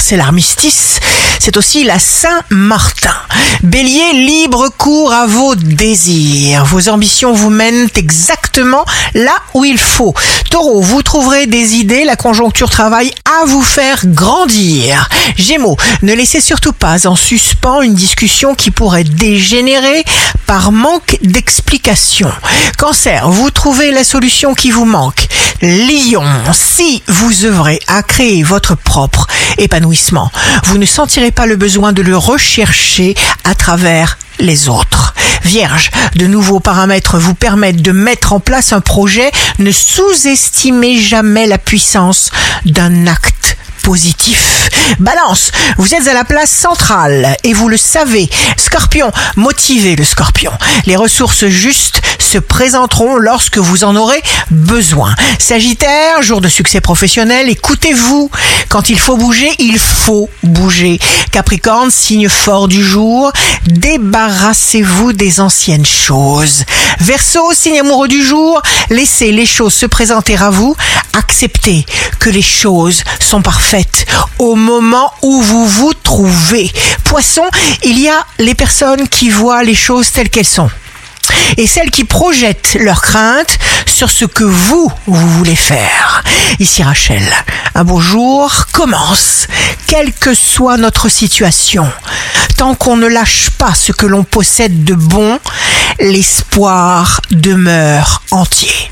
c'est l'armistice, c'est aussi la Saint-Martin. Bélier, libre cours à vos désirs. Vos ambitions vous mènent exactement là où il faut. Taureau, vous trouverez des idées, la conjoncture travaille à vous faire grandir. Gémeaux, ne laissez surtout pas en suspens une discussion qui pourrait dégénérer par manque d'explication. Cancer, vous trouvez la solution qui vous manque. Lion, si vous œuvrez à créer votre propre épanouissement, vous ne sentirez pas le besoin de le rechercher à travers les autres. Vierge, de nouveaux paramètres vous permettent de mettre en place un projet. Ne sous-estimez jamais la puissance d'un acte positif. Balance, vous êtes à la place centrale et vous le savez. Scorpion, motivez le scorpion. Les ressources justes se présenteront lorsque vous en aurez besoin. Sagittaire, jour de succès professionnel, écoutez-vous. Quand il faut bouger, il faut bouger. Capricorne, signe fort du jour, débarrassez-vous des anciennes choses. Verseau, signe amoureux du jour, laissez les choses se présenter à vous, acceptez que les choses sont parfaites au moment où vous vous trouvez. Poisson, il y a les personnes qui voient les choses telles qu'elles sont et celles qui projettent leurs craintes sur ce que vous, vous voulez faire. Ici Rachel, un beau jour commence, quelle que soit notre situation. Tant qu'on ne lâche pas ce que l'on possède de bon, l'espoir demeure entier.